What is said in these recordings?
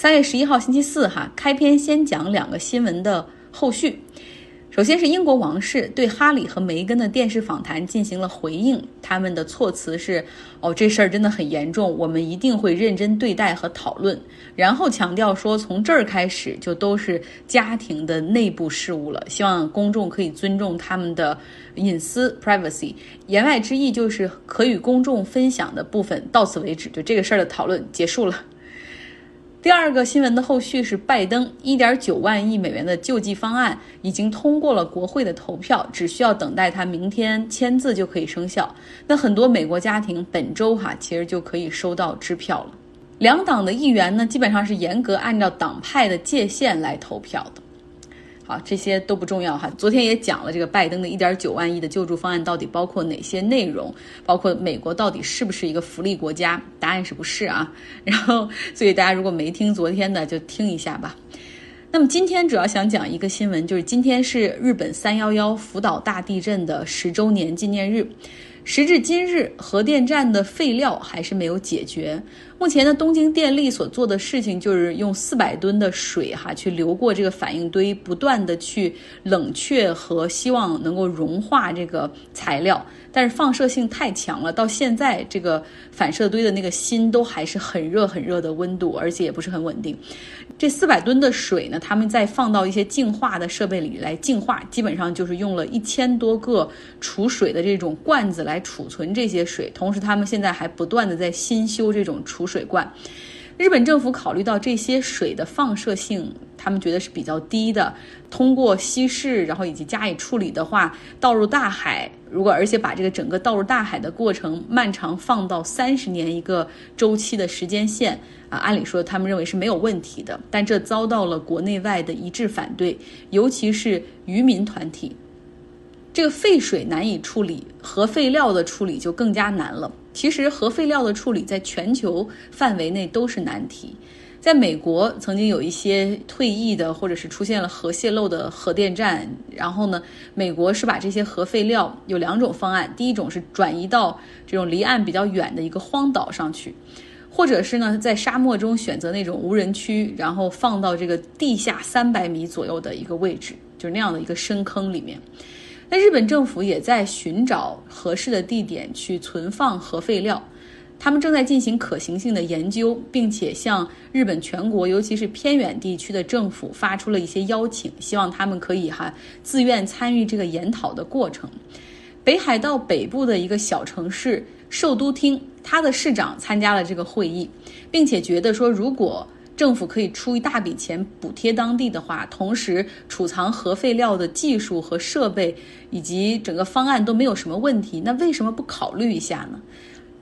三月十一号星期四，哈，开篇先讲两个新闻的后续。首先是英国王室对哈里和梅根的电视访谈进行了回应，他们的措辞是：“哦，这事儿真的很严重，我们一定会认真对待和讨论。”然后强调说，从这儿开始就都是家庭的内部事务了，希望公众可以尊重他们的隐私 （privacy）。言外之意就是可与公众分享的部分到此为止，就这个事儿的讨论结束了。第二个新闻的后续是，拜登一点九万亿美元的救济方案已经通过了国会的投票，只需要等待他明天签字就可以生效。那很多美国家庭本周哈其实就可以收到支票了。两党的议员呢，基本上是严格按照党派的界限来投票的。啊，这些都不重要哈。昨天也讲了这个拜登的一点九万亿的救助方案到底包括哪些内容，包括美国到底是不是一个福利国家？答案是不是啊。然后，所以大家如果没听昨天的，就听一下吧。那么今天主要想讲一个新闻，就是今天是日本三幺幺福岛大地震的十周年纪念日。时至今日，核电站的废料还是没有解决。目前呢，东京电力所做的事情就是用四百吨的水哈去流过这个反应堆，不断的去冷却和希望能够融化这个材料。但是放射性太强了，到现在这个反射堆的那个芯都还是很热很热的温度，而且也不是很稳定。这四百吨的水呢，他们再放到一些净化的设备里来净化，基本上就是用了一千多个储水的这种罐子来储存这些水。同时，他们现在还不断的在新修这种储水罐。日本政府考虑到这些水的放射性，他们觉得是比较低的。通过稀释，然后以及加以处理的话，倒入大海。如果而且把这个整个倒入大海的过程漫长放到三十年一个周期的时间线啊，按理说他们认为是没有问题的。但这遭到了国内外的一致反对，尤其是渔民团体。这个废水难以处理，核废料的处理就更加难了。其实核废料的处理在全球范围内都是难题。在美国，曾经有一些退役的或者是出现了核泄漏的核电站，然后呢，美国是把这些核废料有两种方案：第一种是转移到这种离岸比较远的一个荒岛上去，或者是呢在沙漠中选择那种无人区，然后放到这个地下三百米左右的一个位置，就是那样的一个深坑里面。那日本政府也在寻找合适的地点去存放核废料，他们正在进行可行性的研究，并且向日本全国，尤其是偏远地区的政府发出了一些邀请，希望他们可以哈自愿参与这个研讨的过程。北海道北部的一个小城市寿都町，它的市长参加了这个会议，并且觉得说如果。政府可以出一大笔钱补贴当地的话，同时储藏核废料的技术和设备以及整个方案都没有什么问题，那为什么不考虑一下呢？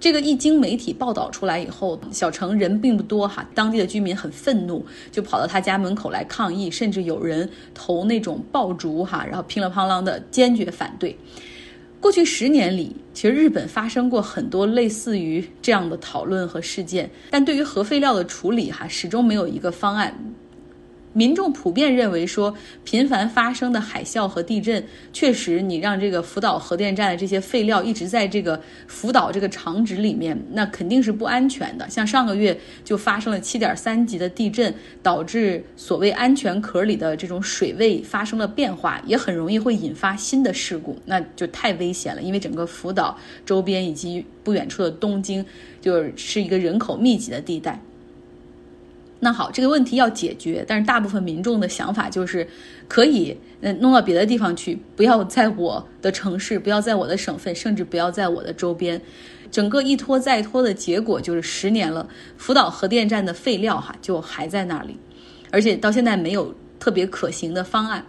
这个一经媒体报道出来以后，小城人并不多哈，当地的居民很愤怒，就跑到他家门口来抗议，甚至有人投那种爆竹哈，然后乒了乓啷的坚决反对。过去十年里，其实日本发生过很多类似于这样的讨论和事件，但对于核废料的处理，哈，始终没有一个方案。民众普遍认为说，频繁发生的海啸和地震，确实你让这个福岛核电站的这些废料一直在这个福岛这个厂址里面，那肯定是不安全的。像上个月就发生了七点三级的地震，导致所谓安全壳里的这种水位发生了变化，也很容易会引发新的事故，那就太危险了。因为整个福岛周边以及不远处的东京，就是一个人口密集的地带。那好，这个问题要解决，但是大部分民众的想法就是，可以嗯弄到别的地方去，不要在我的城市，不要在我的省份，甚至不要在我的周边。整个一拖再拖的结果就是十年了，福岛核电站的废料哈就还在那里，而且到现在没有特别可行的方案。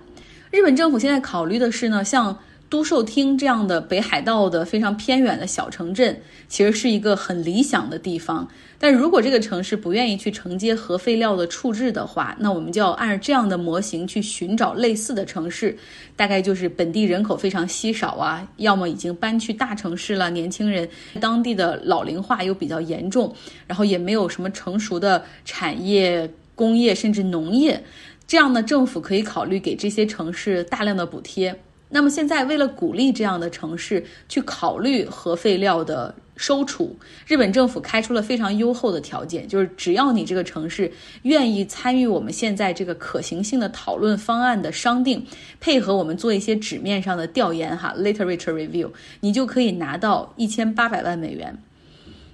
日本政府现在考虑的是呢，像。都寿町这样的北海道的非常偏远的小城镇，其实是一个很理想的地方。但如果这个城市不愿意去承接核废料的处置的话，那我们就要按照这样的模型去寻找类似的城市，大概就是本地人口非常稀少啊，要么已经搬去大城市了，年轻人当地的老龄化又比较严重，然后也没有什么成熟的产业、工业甚至农业，这样呢，政府可以考虑给这些城市大量的补贴。那么现在为了鼓励这样的城市去考虑核废料的收储，日本政府开出了非常优厚的条件，就是只要你这个城市愿意参与我们现在这个可行性的讨论方案的商定，配合我们做一些纸面上的调研哈，literature review，你就可以拿到一千八百万美元。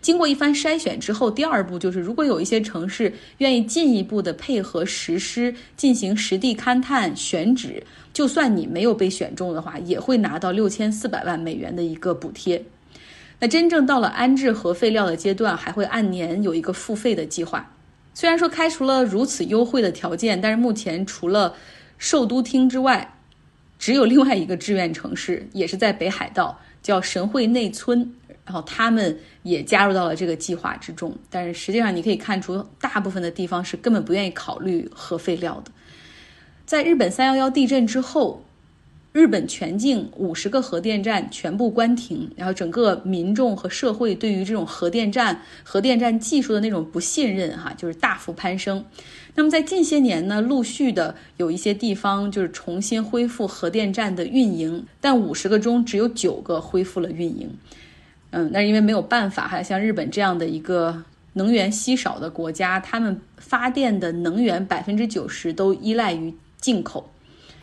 经过一番筛选之后，第二步就是，如果有一些城市愿意进一步的配合实施，进行实地勘探选址，就算你没有被选中的话，也会拿到六千四百万美元的一个补贴。那真正到了安置核废料的阶段，还会按年有一个付费的计划。虽然说开除了如此优惠的条件，但是目前除了寿都厅之外，只有另外一个志愿城市，也是在北海道，叫神会内村。然后他们也加入到了这个计划之中，但是实际上你可以看出，大部分的地方是根本不愿意考虑核废料的。在日本三幺幺地震之后，日本全境五十个核电站全部关停，然后整个民众和社会对于这种核电站、核电站技术的那种不信任，哈，就是大幅攀升。那么在近些年呢，陆续的有一些地方就是重新恢复核电站的运营，但五十个中只有九个恢复了运营。嗯，那是因为没有办法哈，像日本这样的一个能源稀少的国家，他们发电的能源百分之九十都依赖于进口。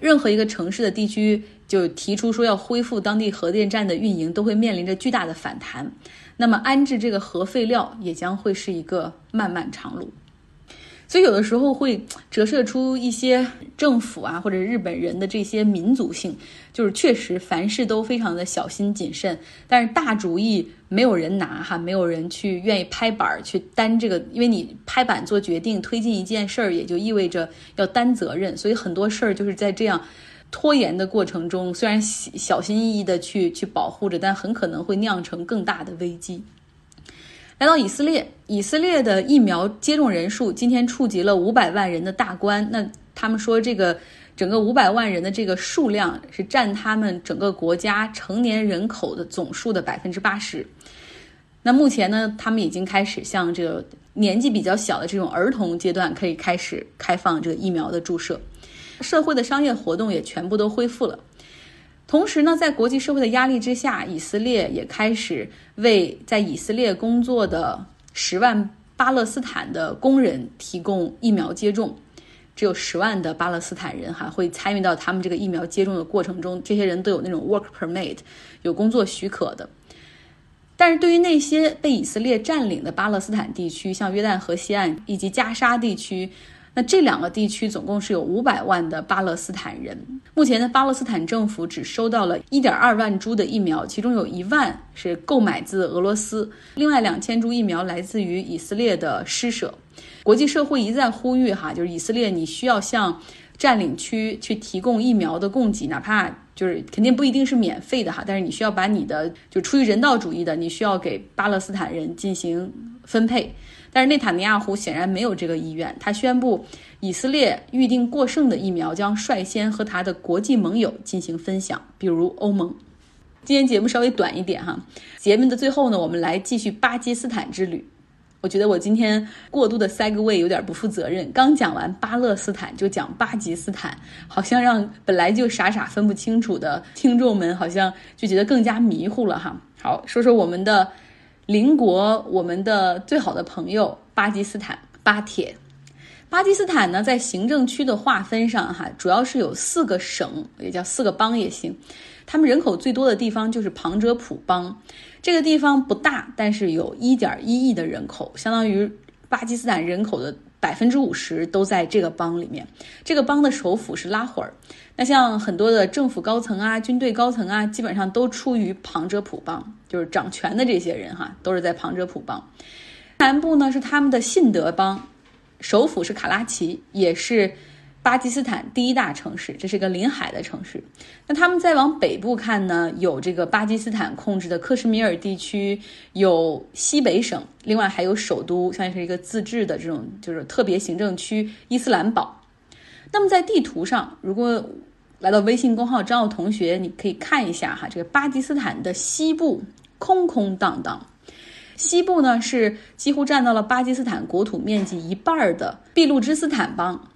任何一个城市的地区就提出说要恢复当地核电站的运营，都会面临着巨大的反弹。那么安置这个核废料也将会是一个漫漫长路。所以有的时候会折射出一些政府啊或者日本人的这些民族性，就是确实凡事都非常的小心谨慎，但是大主意没有人拿哈，没有人去愿意拍板去担这个，因为你拍板做决定推进一件事儿，也就意味着要担责任，所以很多事儿就是在这样拖延的过程中，虽然小心翼翼的去去保护着，但很可能会酿成更大的危机。来到以色列，以色列的疫苗接种人数今天触及了五百万人的大关。那他们说，这个整个五百万人的这个数量是占他们整个国家成年人口的总数的百分之八十。那目前呢，他们已经开始向这个年纪比较小的这种儿童阶段可以开始开放这个疫苗的注射，社会的商业活动也全部都恢复了。同时呢，在国际社会的压力之下，以色列也开始为在以色列工作的十万巴勒斯坦的工人提供疫苗接种。只有十万的巴勒斯坦人哈会参与到他们这个疫苗接种的过程中，这些人都有那种 work permit，有工作许可的。但是对于那些被以色列占领的巴勒斯坦地区，像约旦河西岸以及加沙地区。那这两个地区总共是有五百万的巴勒斯坦人。目前呢，巴勒斯坦政府只收到了一点二万株的疫苗，其中有一万是购买自俄罗斯，另外两千株疫苗来自于以色列的施舍。国际社会一再呼吁哈，就是以色列你需要向占领区去提供疫苗的供给，哪怕就是肯定不一定是免费的哈，但是你需要把你的就出于人道主义的，你需要给巴勒斯坦人进行分配。但是内塔尼亚胡显然没有这个意愿，他宣布以色列预定过剩的疫苗将率先和他的国际盟友进行分享，比如欧盟。今天节目稍微短一点哈，节目的最后呢，我们来继续巴基斯坦之旅。我觉得我今天过度的塞个位有点不负责任，刚讲完巴勒斯坦就讲巴基斯坦，好像让本来就傻傻分不清楚的听众们好像就觉得更加迷糊了哈。好，说说我们的。邻国，我们的最好的朋友巴基斯坦，巴铁。巴基斯坦呢，在行政区的划分上，哈，主要是有四个省，也叫四个邦也行。他们人口最多的地方就是旁遮普邦，这个地方不大，但是有一点一亿的人口，相当于巴基斯坦人口的。百分之五十都在这个邦里面，这个邦的首府是拉霍尔。那像很多的政府高层啊、军队高层啊，基本上都出于旁遮普邦，就是掌权的这些人哈，都是在旁遮普邦。南部呢是他们的信德邦，首府是卡拉奇，也是。巴基斯坦第一大城市，这是一个临海的城市。那他们再往北部看呢，有这个巴基斯坦控制的克什米尔地区，有西北省，另外还有首都，像是一个自治的这种就是特别行政区伊斯兰堡。那么在地图上，如果来到微信公号张奥同学，你可以看一下哈，这个巴基斯坦的西部空空荡荡，西部呢是几乎占到了巴基斯坦国土面积一半的俾路支斯坦邦。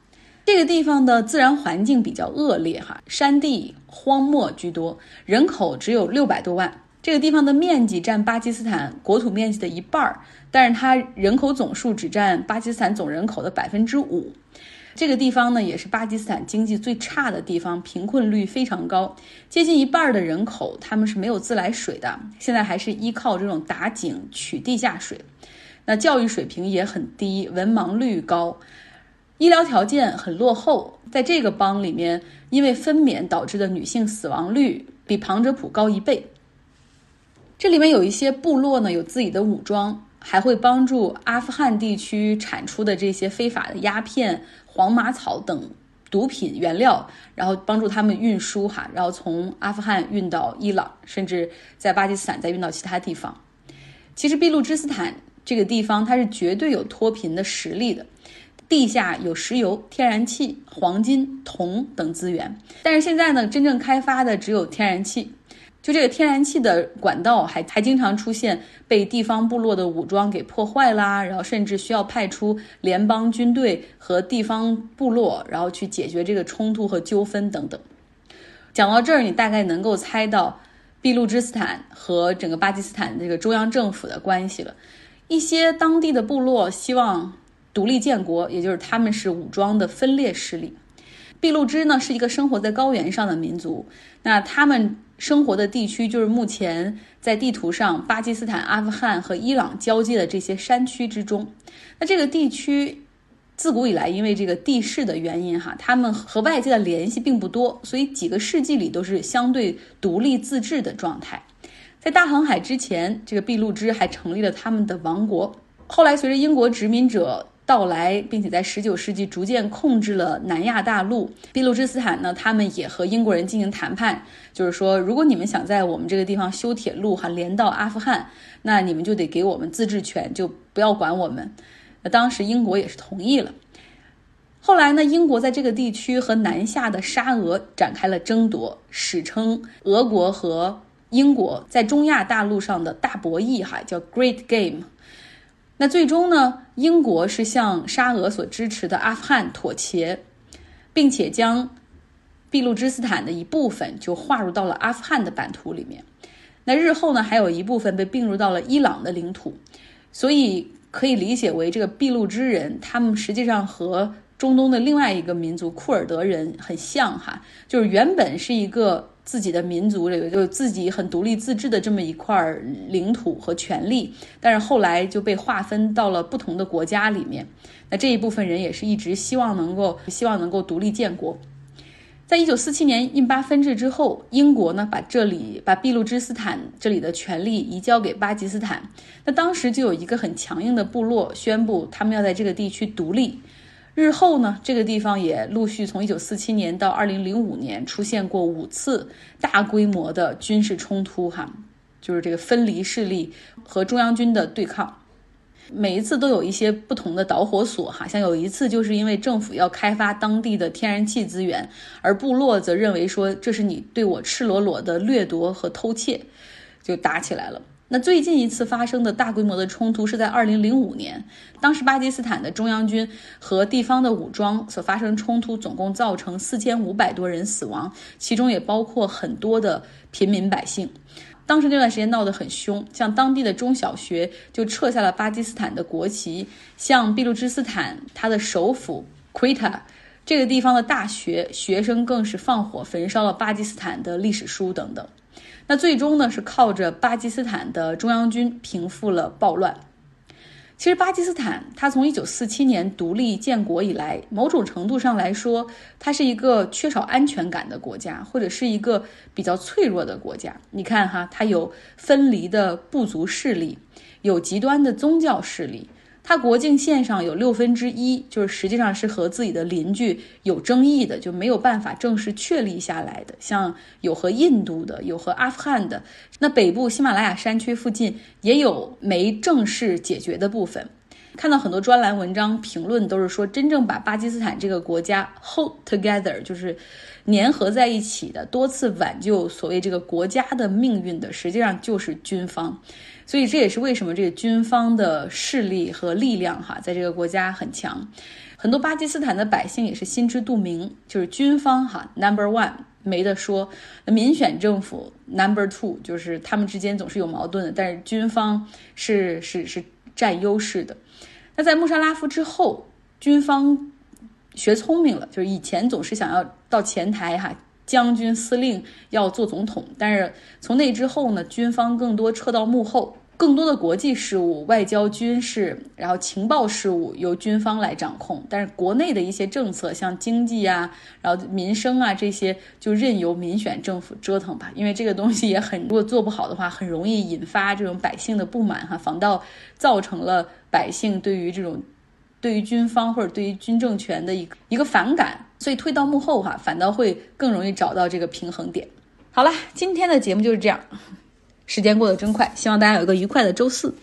这个地方的自然环境比较恶劣哈，山地荒漠居多，人口只有六百多万。这个地方的面积占巴基斯坦国土面积的一半儿，但是它人口总数只占巴基斯坦总人口的百分之五。这个地方呢，也是巴基斯坦经济最差的地方，贫困率非常高，接近一半的人口他们是没有自来水的，现在还是依靠这种打井取地下水。那教育水平也很低，文盲率高。医疗条件很落后，在这个邦里面，因为分娩导致的女性死亡率比旁遮普高一倍。这里面有一些部落呢，有自己的武装，还会帮助阿富汗地区产出的这些非法的鸦片、黄麻草等毒品原料，然后帮助他们运输哈，然后从阿富汗运到伊朗，甚至在巴基斯坦再运到其他地方。其实，俾路支斯坦这个地方，它是绝对有脱贫的实力的。地下有石油、天然气、黄金、铜等资源，但是现在呢，真正开发的只有天然气。就这个天然气的管道，还还经常出现被地方部落的武装给破坏啦，然后甚至需要派出联邦军队和地方部落，然后去解决这个冲突和纠纷等等。讲到这儿，你大概能够猜到俾路支斯坦和整个巴基斯坦这个中央政府的关系了。一些当地的部落希望。独立建国，也就是他们是武装的分裂势力。俾路支呢是一个生活在高原上的民族，那他们生活的地区就是目前在地图上巴基斯坦、阿富汗和伊朗交界的这些山区之中。那这个地区自古以来因为这个地势的原因哈，他们和外界的联系并不多，所以几个世纪里都是相对独立自治的状态。在大航海之前，这个俾路支还成立了他们的王国。后来随着英国殖民者到来，并且在十九世纪逐渐控制了南亚大陆。俾路支斯坦呢，他们也和英国人进行谈判，就是说，如果你们想在我们这个地方修铁路，哈，连到阿富汗，那你们就得给我们自治权，就不要管我们。那当时英国也是同意了。后来呢，英国在这个地区和南下的沙俄展开了争夺，史称俄国和英国在中亚大陆上的大博弈，哈，叫 Great Game。那最终呢？英国是向沙俄所支持的阿富汗妥协，并且将俾路支斯坦的一部分就划入到了阿富汗的版图里面。那日后呢，还有一部分被并入到了伊朗的领土。所以可以理解为，这个俾路支人他们实际上和中东的另外一个民族库尔德人很像哈，就是原本是一个。自己的民族里就自己很独立自治的这么一块领土和权利，但是后来就被划分到了不同的国家里面。那这一部分人也是一直希望能够希望能够独立建国。在一九四七年印巴分治之后，英国呢把这里把俾路支斯坦这里的权利移交给巴基斯坦。那当时就有一个很强硬的部落宣布，他们要在这个地区独立。日后呢，这个地方也陆续从一九四七年到二零零五年出现过五次大规模的军事冲突，哈，就是这个分离势力和中央军的对抗，每一次都有一些不同的导火索，哈，像有一次就是因为政府要开发当地的天然气资源，而部落则认为说这是你对我赤裸裸的掠夺和偷窃，就打起来了。那最近一次发生的大规模的冲突是在二零零五年，当时巴基斯坦的中央军和地方的武装所发生冲突，总共造成四千五百多人死亡，其中也包括很多的平民百姓。当时那段时间闹得很凶，像当地的中小学就撤下了巴基斯坦的国旗，像俾路支斯坦它的首府奎塔这个地方的大学学生更是放火焚烧了巴基斯坦的历史书等等。那最终呢，是靠着巴基斯坦的中央军平复了暴乱。其实，巴基斯坦它从一九四七年独立建国以来，某种程度上来说，它是一个缺少安全感的国家，或者是一个比较脆弱的国家。你看哈，它有分离的部族势力，有极端的宗教势力。它国境线上有六分之一，就是实际上是和自己的邻居有争议的，就没有办法正式确立下来的。像有和印度的，有和阿富汗的，那北部喜马拉雅山区附近也有没正式解决的部分。看到很多专栏文章评论都是说，真正把巴基斯坦这个国家 hold together，就是粘合在一起的，多次挽救所谓这个国家的命运的，实际上就是军方。所以这也是为什么这个军方的势力和力量哈，在这个国家很强。很多巴基斯坦的百姓也是心知肚明，就是军方哈 number one 没得说，民选政府 number two 就是他们之间总是有矛盾的，但是军方是是是占优势的。那在穆沙拉夫之后，军方学聪明了，就是以前总是想要到前台哈，将军司令要做总统，但是从那之后呢，军方更多撤到幕后。更多的国际事务、外交、军事，然后情报事务由军方来掌控，但是国内的一些政策，像经济啊，然后民生啊这些，就任由民选政府折腾吧。因为这个东西也很，如果做不好的话，很容易引发这种百姓的不满哈，反倒造成了百姓对于这种对于军方或者对于军政权的一个一个反感，所以退到幕后哈，反倒会更容易找到这个平衡点。好了，今天的节目就是这样。时间过得真快，希望大家有一个愉快的周四。